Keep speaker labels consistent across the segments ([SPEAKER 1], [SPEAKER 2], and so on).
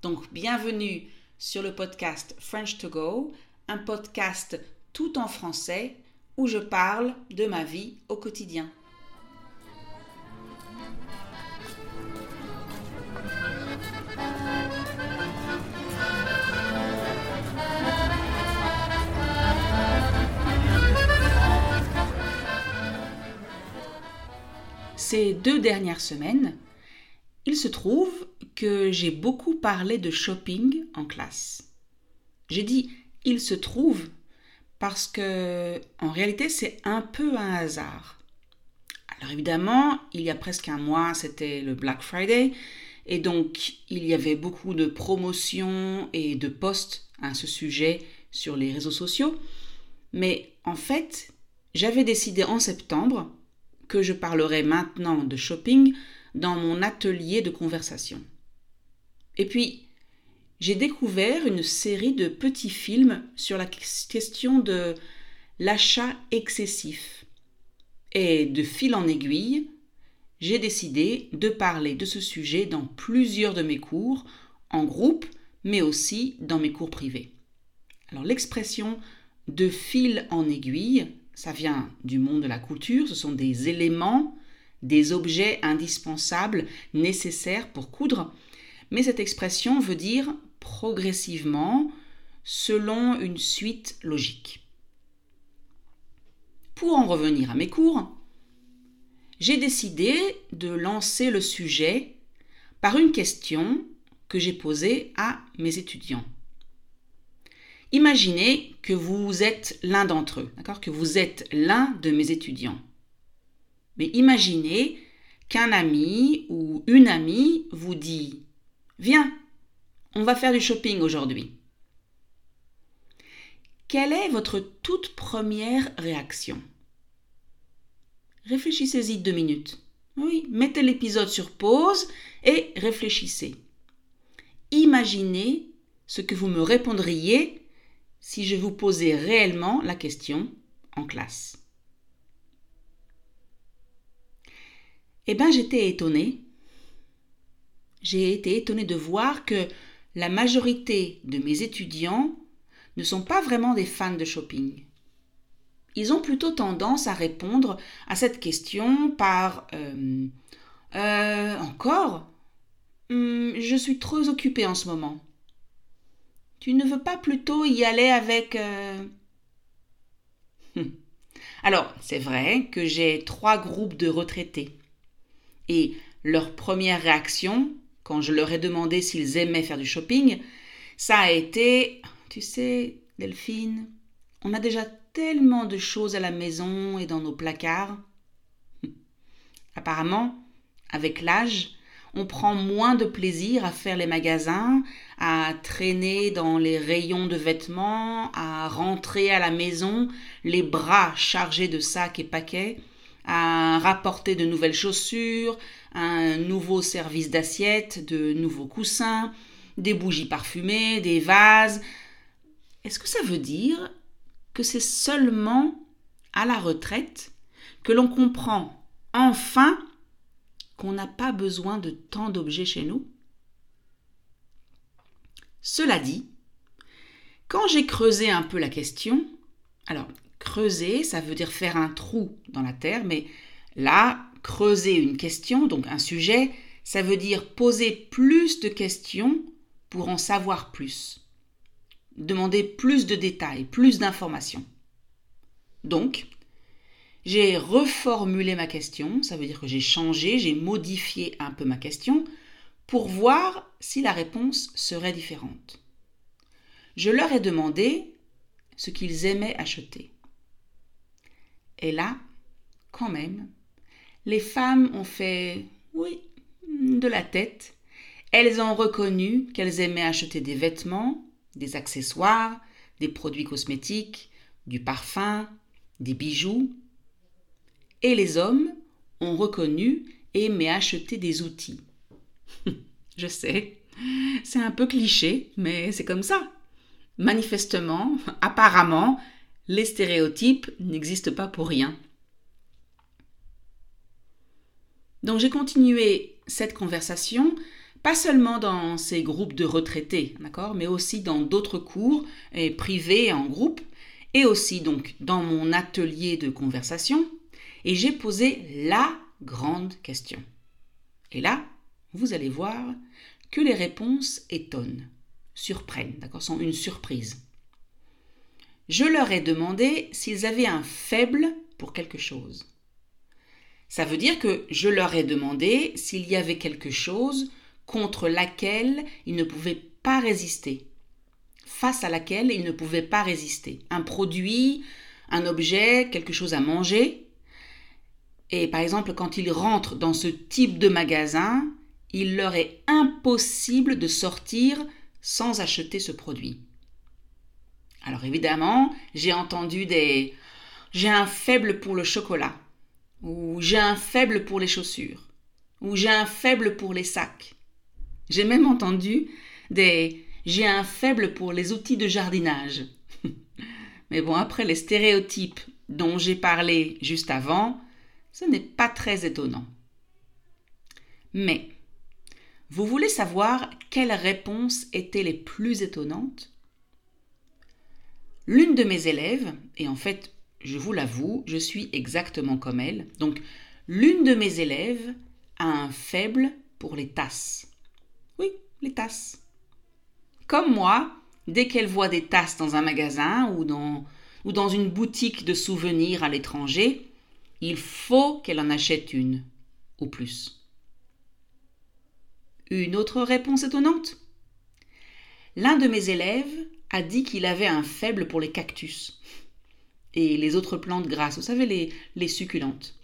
[SPEAKER 1] Donc, bienvenue sur le podcast French to Go, un podcast tout en français où je parle de ma vie au quotidien. Ces deux dernières semaines, il se trouve j'ai beaucoup parlé de shopping en classe. J'ai dit il se trouve parce que en réalité c'est un peu un hasard. Alors évidemment, il y a presque un mois, c'était le Black Friday et donc il y avait beaucoup de promotions et de posts à ce sujet sur les réseaux sociaux. Mais en fait, j'avais décidé en septembre que je parlerai maintenant de shopping dans mon atelier de conversation. Et puis, j'ai découvert une série de petits films sur la question de l'achat excessif. Et de fil en aiguille, j'ai décidé de parler de ce sujet dans plusieurs de mes cours, en groupe, mais aussi dans mes cours privés. Alors l'expression de fil en aiguille, ça vient du monde de la couture, ce sont des éléments des objets indispensables nécessaires pour coudre, mais cette expression veut dire progressivement selon une suite logique. Pour en revenir à mes cours, j'ai décidé de lancer le sujet par une question que j'ai posée à mes étudiants. Imaginez que vous êtes l'un d'entre eux, d'accord? Que vous êtes l'un de mes étudiants. Mais imaginez qu'un ami ou une amie vous dit Viens, on va faire du shopping aujourd'hui. Quelle est votre toute première réaction? Réfléchissez-y deux minutes. Oui, mettez l'épisode sur pause et réfléchissez. Imaginez ce que vous me répondriez si je vous posais réellement la question en classe. Eh bien, j'étais étonnée. J'ai été étonnée de voir que la majorité de mes étudiants ne sont pas vraiment des fans de shopping. Ils ont plutôt tendance à répondre à cette question par euh, euh, encore hum, Je suis trop occupée en ce moment. Tu ne veux pas plutôt y aller avec. Euh, hum. Alors, c'est vrai que j'ai trois groupes de retraités. Et leur première réaction, quand je leur ai demandé s'ils aimaient faire du shopping, ça a été Tu sais, Delphine, on a déjà tellement de choses à la maison et dans nos placards. Apparemment, avec l'âge, on prend moins de plaisir à faire les magasins, à traîner dans les rayons de vêtements, à rentrer à la maison les bras chargés de sacs et paquets, à rapporter de nouvelles chaussures, un nouveau service d'assiettes, de nouveaux coussins, des bougies parfumées, des vases. Est-ce que ça veut dire que c'est seulement à la retraite que l'on comprend enfin qu'on n'a pas besoin de tant d'objets chez nous? Cela dit, quand j'ai creusé un peu la question, alors creuser, ça veut dire faire un trou dans la terre, mais là, creuser une question, donc un sujet, ça veut dire poser plus de questions pour en savoir plus. Demander plus de détails, plus d'informations. Donc, j'ai reformulé ma question, ça veut dire que j'ai changé, j'ai modifié un peu ma question pour voir si la réponse serait différente. Je leur ai demandé ce qu'ils aimaient acheter. Et là, quand même, les femmes ont fait oui de la tête elles ont reconnu qu'elles aimaient acheter des vêtements, des accessoires, des produits cosmétiques, du parfum, des bijoux. Et les hommes ont reconnu et aimaient acheter des outils. Je sais, c'est un peu cliché, mais c'est comme ça. Manifestement, apparemment, les stéréotypes n'existent pas pour rien. Donc j'ai continué cette conversation, pas seulement dans ces groupes de retraités, d'accord, mais aussi dans d'autres cours privés en groupe, et aussi donc dans mon atelier de conversation, et j'ai posé la grande question. Et là, vous allez voir que les réponses étonnent, surprennent, d'accord, sont une surprise. Je leur ai demandé s'ils avaient un faible pour quelque chose. Ça veut dire que je leur ai demandé s'il y avait quelque chose contre laquelle ils ne pouvaient pas résister, face à laquelle ils ne pouvaient pas résister. Un produit, un objet, quelque chose à manger. Et par exemple, quand ils rentrent dans ce type de magasin, il leur est impossible de sortir sans acheter ce produit. Alors évidemment, j'ai entendu des j'ai un faible pour le chocolat ou j'ai un faible pour les chaussures, ou j'ai un faible pour les sacs. J'ai même entendu des j'ai un faible pour les outils de jardinage. Mais bon, après les stéréotypes dont j'ai parlé juste avant, ce n'est pas très étonnant. Mais, vous voulez savoir quelles réponses étaient les plus étonnantes? L'une de mes élèves, et en fait je vous l'avoue, je suis exactement comme elle. Donc, l'une de mes élèves a un faible pour les tasses. Oui, les tasses. Comme moi, dès qu'elle voit des tasses dans un magasin ou dans, ou dans une boutique de souvenirs à l'étranger, il faut qu'elle en achète une, ou plus. Une autre réponse étonnante L'un de mes élèves a dit qu'il avait un faible pour les cactus et les autres plantes grasses, vous savez, les, les succulentes.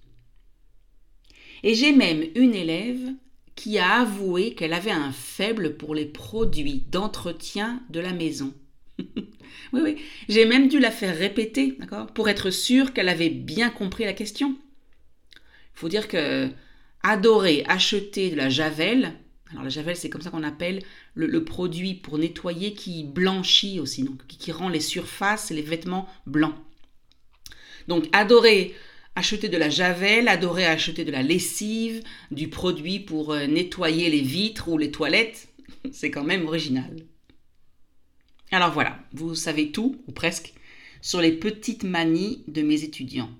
[SPEAKER 1] Et j'ai même une élève qui a avoué qu'elle avait un faible pour les produits d'entretien de la maison. oui, oui, j'ai même dû la faire répéter, d'accord, pour être sûre qu'elle avait bien compris la question. Il faut dire que adorer acheter de la javel, alors la javel c'est comme ça qu'on appelle le, produit pour nettoyer qui blanchit aussi, donc qui rend les surfaces et les vêtements blancs. Donc adorer acheter de la javel, adorer acheter de la lessive, du produit pour euh, nettoyer les vitres ou les toilettes, c'est quand même original. Alors voilà, vous savez tout, ou presque, sur les petites manies de mes étudiants.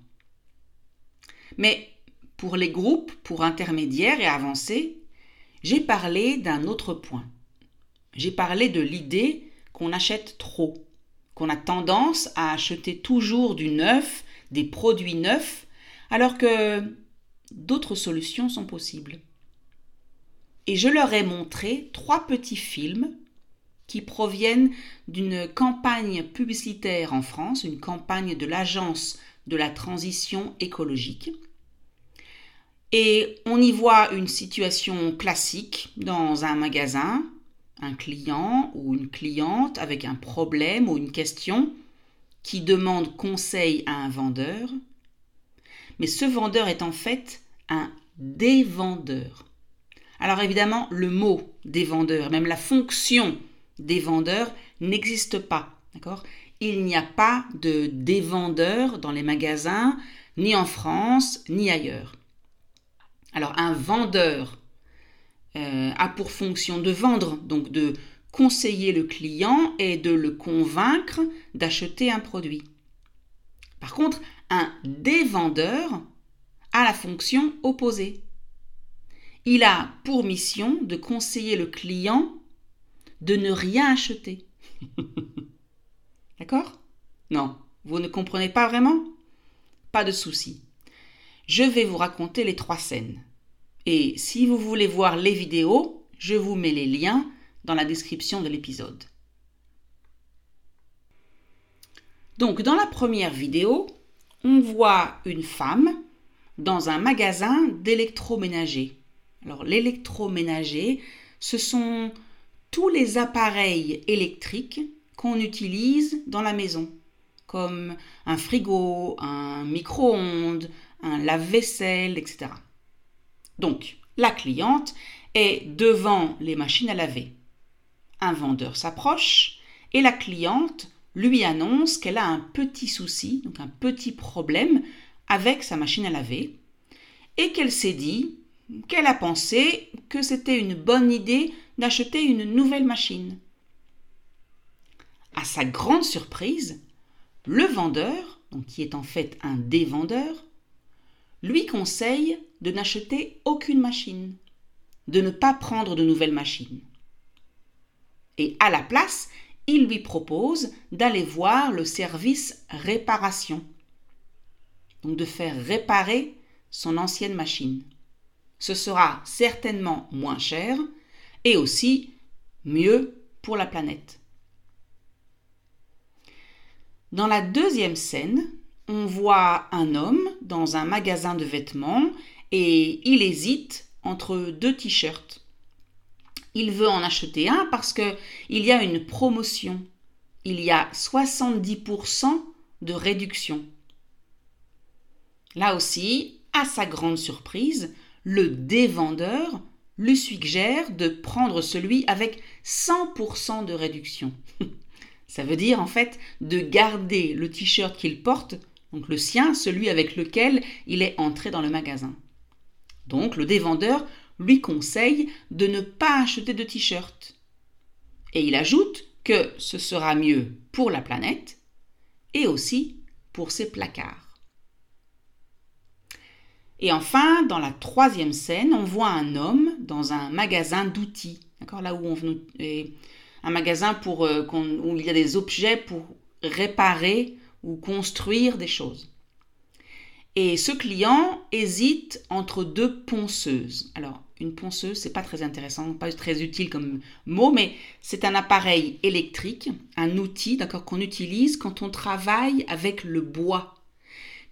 [SPEAKER 1] Mais pour les groupes, pour intermédiaires et avancés, j'ai parlé d'un autre point. J'ai parlé de l'idée qu'on achète trop, qu'on a tendance à acheter toujours du neuf des produits neufs, alors que d'autres solutions sont possibles. Et je leur ai montré trois petits films qui proviennent d'une campagne publicitaire en France, une campagne de l'Agence de la transition écologique. Et on y voit une situation classique dans un magasin, un client ou une cliente avec un problème ou une question qui demande conseil à un vendeur, mais ce vendeur est en fait un dévendeur. Alors évidemment, le mot dévendeur, même la fonction dévendeur n'existe pas, d'accord? Il n'y a pas de dévendeur dans les magasins, ni en France, ni ailleurs. Alors un vendeur euh, a pour fonction de vendre, donc de conseiller le client et de le convaincre d'acheter un produit. Par contre, un dévendeur a la fonction opposée. Il a pour mission de conseiller le client de ne rien acheter. D'accord? Non, vous ne comprenez pas vraiment? Pas de souci. Je vais vous raconter les trois scènes. Et si vous voulez voir les vidéos, je vous mets les liens dans la description de l'épisode. Donc dans la première vidéo, on voit une femme dans un magasin d'électroménager. Alors l'électroménager, ce sont tous les appareils électriques qu'on utilise dans la maison, comme un frigo, un micro-ondes, un lave-vaisselle, etc. Donc, la cliente est devant les machines à laver. Un vendeur s'approche et la cliente lui annonce qu'elle a un petit souci, donc un petit problème avec sa machine à laver, et qu'elle s'est dit qu'elle a pensé que c'était une bonne idée d'acheter une nouvelle machine. À sa grande surprise, le vendeur, donc qui est en fait un dévendeur, lui conseille de n'acheter aucune machine, de ne pas prendre de nouvelles machines. Et à la place, il lui propose d'aller voir le service réparation, donc de faire réparer son ancienne machine. Ce sera certainement moins cher et aussi mieux pour la planète. Dans la deuxième scène, on voit un homme dans un magasin de vêtements et il hésite entre deux t-shirts. Il veut en acheter un parce que il y a une promotion. Il y a 70% de réduction. Là aussi, à sa grande surprise, le dévendeur lui suggère de prendre celui avec 100% de réduction. Ça veut dire en fait de garder le t-shirt qu'il porte, donc le sien, celui avec lequel il est entré dans le magasin. Donc le dévendeur lui conseille de ne pas acheter de t-shirt. Et il ajoute que ce sera mieux pour la planète et aussi pour ses placards. Et enfin, dans la troisième scène, on voit un homme dans un magasin d'outils. D'accord Là où on un magasin pour, euh, où il y a des objets pour réparer construire des choses. Et ce client hésite entre deux ponceuses. Alors, une ponceuse, c'est pas très intéressant, pas très utile comme mot, mais c'est un appareil électrique, un outil, d'accord, qu'on utilise quand on travaille avec le bois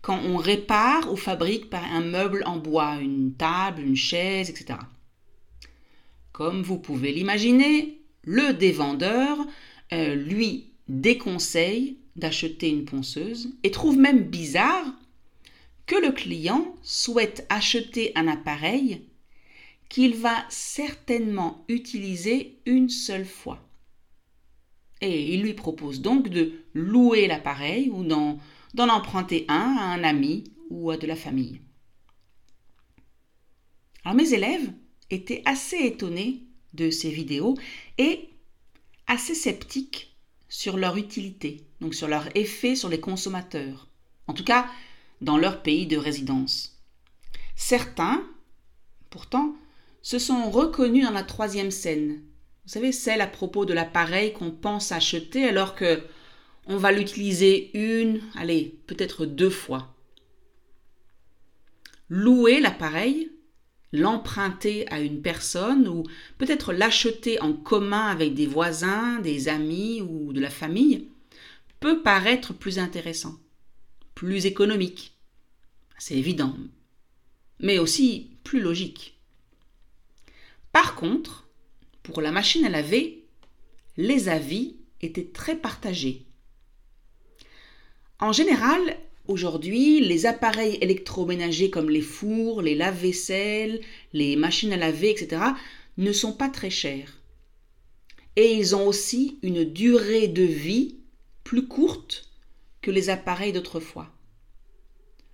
[SPEAKER 1] quand on répare ou fabrique un meuble en bois, une table, une chaise, etc. Comme vous pouvez l'imaginer, le dévendeur euh, lui déconseille d'acheter une ponceuse et trouve même bizarre que le client souhaite acheter un appareil qu'il va certainement utiliser une seule fois. Et il lui propose donc de louer l'appareil ou d'en emprunter un à un ami ou à de la famille. Alors mes élèves étaient assez étonnés de ces vidéos et assez sceptiques sur leur utilité, donc sur leur effet sur les consommateurs, en tout cas dans leur pays de résidence. Certains, pourtant, se sont reconnus dans la troisième scène. Vous savez, celle à propos de l'appareil qu'on pense acheter alors que on va l'utiliser une, allez, peut-être deux fois. Louer l'appareil, l'emprunter à une personne ou peut-être l'acheter en commun avec des voisins, des amis ou de la famille peut paraître plus intéressant, plus économique. C'est évident, mais aussi plus logique. Par contre, pour la machine à laver, les avis étaient très partagés. En général, aujourd'hui, les appareils électroménagers comme les fours, les lave-vaisselle, les machines à laver, etc., ne sont pas très chers. Et ils ont aussi une durée de vie plus courte que les appareils d'autrefois.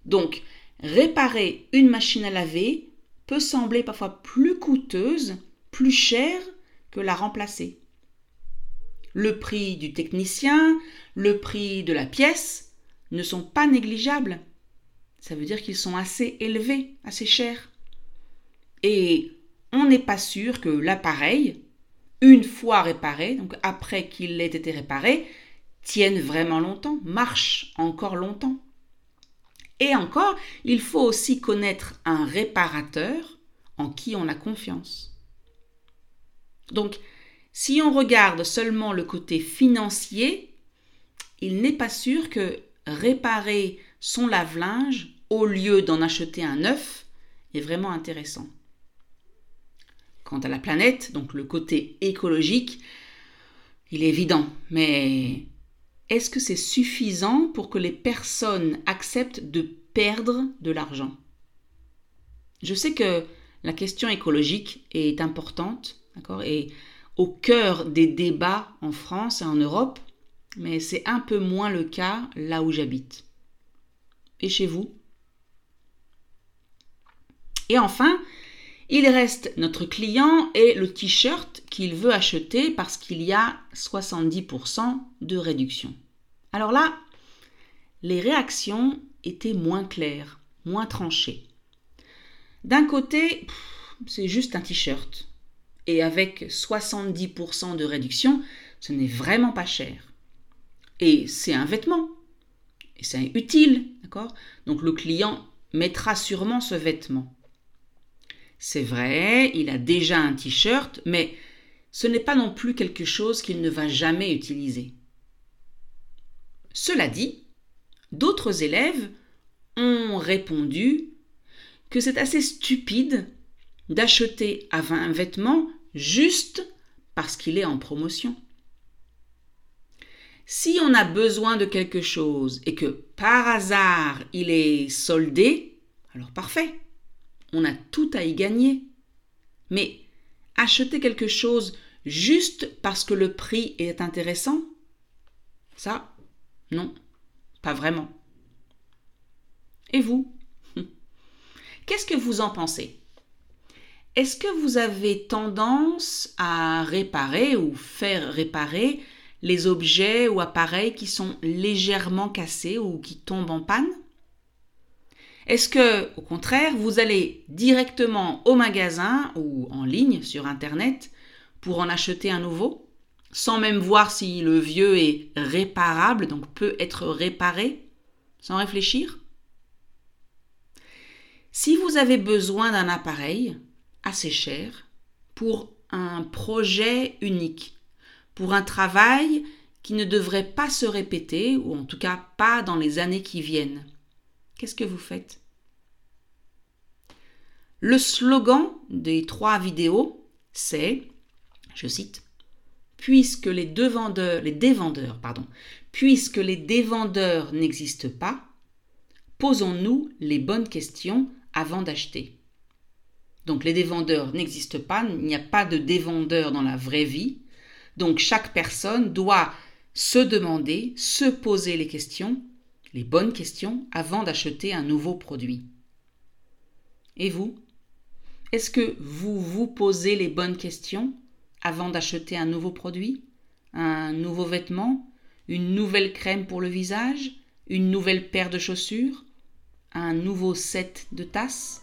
[SPEAKER 1] Donc, réparer une machine à laver peut sembler parfois plus coûteuse, plus chère que la remplacer. Le prix du technicien, le prix de la pièce ne sont pas négligeables. Ça veut dire qu'ils sont assez élevés, assez chers. Et on n'est pas sûr que l'appareil, une fois réparé, donc après qu'il ait été réparé, tienne vraiment longtemps, marche encore longtemps. Et encore, il faut aussi connaître un réparateur en qui on a confiance. Donc, si on regarde seulement le côté financier, il n'est pas sûr que réparer son lave-linge au lieu d'en acheter un neuf est vraiment intéressant. quant à la planète, donc le côté écologique, il est évident. Mais est-ce que c'est suffisant pour que les personnes acceptent de perdre de l'argent? Je sais que la question écologique est importante, d'accord, et au cœur des débats en France et en Europe, mais c'est un peu moins le cas là où j'habite. Et chez vous? Et enfin, il reste notre client et le t-shirt qu'il veut acheter parce qu'il y a 70% de réduction. Alors là, les réactions étaient moins claires, moins tranchées. D'un côté, c'est juste un t-shirt. Et avec 70% de réduction, ce n'est vraiment pas cher. Et c'est un vêtement. Et c'est utile, d'accord? Donc le client mettra sûrement ce vêtement. C'est vrai, il a déjà un t-shirt, mais ce n'est pas non plus quelque chose qu'il ne va jamais utiliser. Cela dit, d'autres élèves ont répondu que c'est assez stupide d'acheter un vêtement juste parce qu'il est en promotion. Si on a besoin de quelque chose et que par hasard il est soldé, alors parfait on a tout à y gagner. Mais acheter quelque chose juste parce que le prix est intéressant, ça, non, pas vraiment. Et vous? Qu'est-ce que vous en pensez? Est-ce que vous avez tendance à réparer ou faire réparer les objets ou appareils qui sont légèrement cassés ou qui tombent en panne est-ce que, au contraire, vous allez directement au magasin ou en ligne sur Internet pour en acheter un nouveau, sans même voir si le vieux est réparable, donc peut être réparé, sans réfléchir Si vous avez besoin d'un appareil assez cher pour un projet unique, pour un travail qui ne devrait pas se répéter, ou en tout cas pas dans les années qui viennent, qu'est-ce que vous faites? Le slogan des trois vidéos, c'est, je cite, Puisque les deux vendeurs, les dévendeurs, pardon, puisque les dévendeurs n'existent pas, posons-nous les bonnes questions avant d'acheter. Donc les dévendeurs n'existent pas, il n'y a pas de dévendeur dans la vraie vie. Donc chaque personne doit se demander, se poser les questions les bonnes questions avant d'acheter un nouveau produit. Et vous? Est-ce que vous vous posez les bonnes questions avant d'acheter un nouveau produit? Un nouveau vêtement? Une nouvelle crème pour le visage? Une nouvelle paire de chaussures? Un nouveau set de tasses?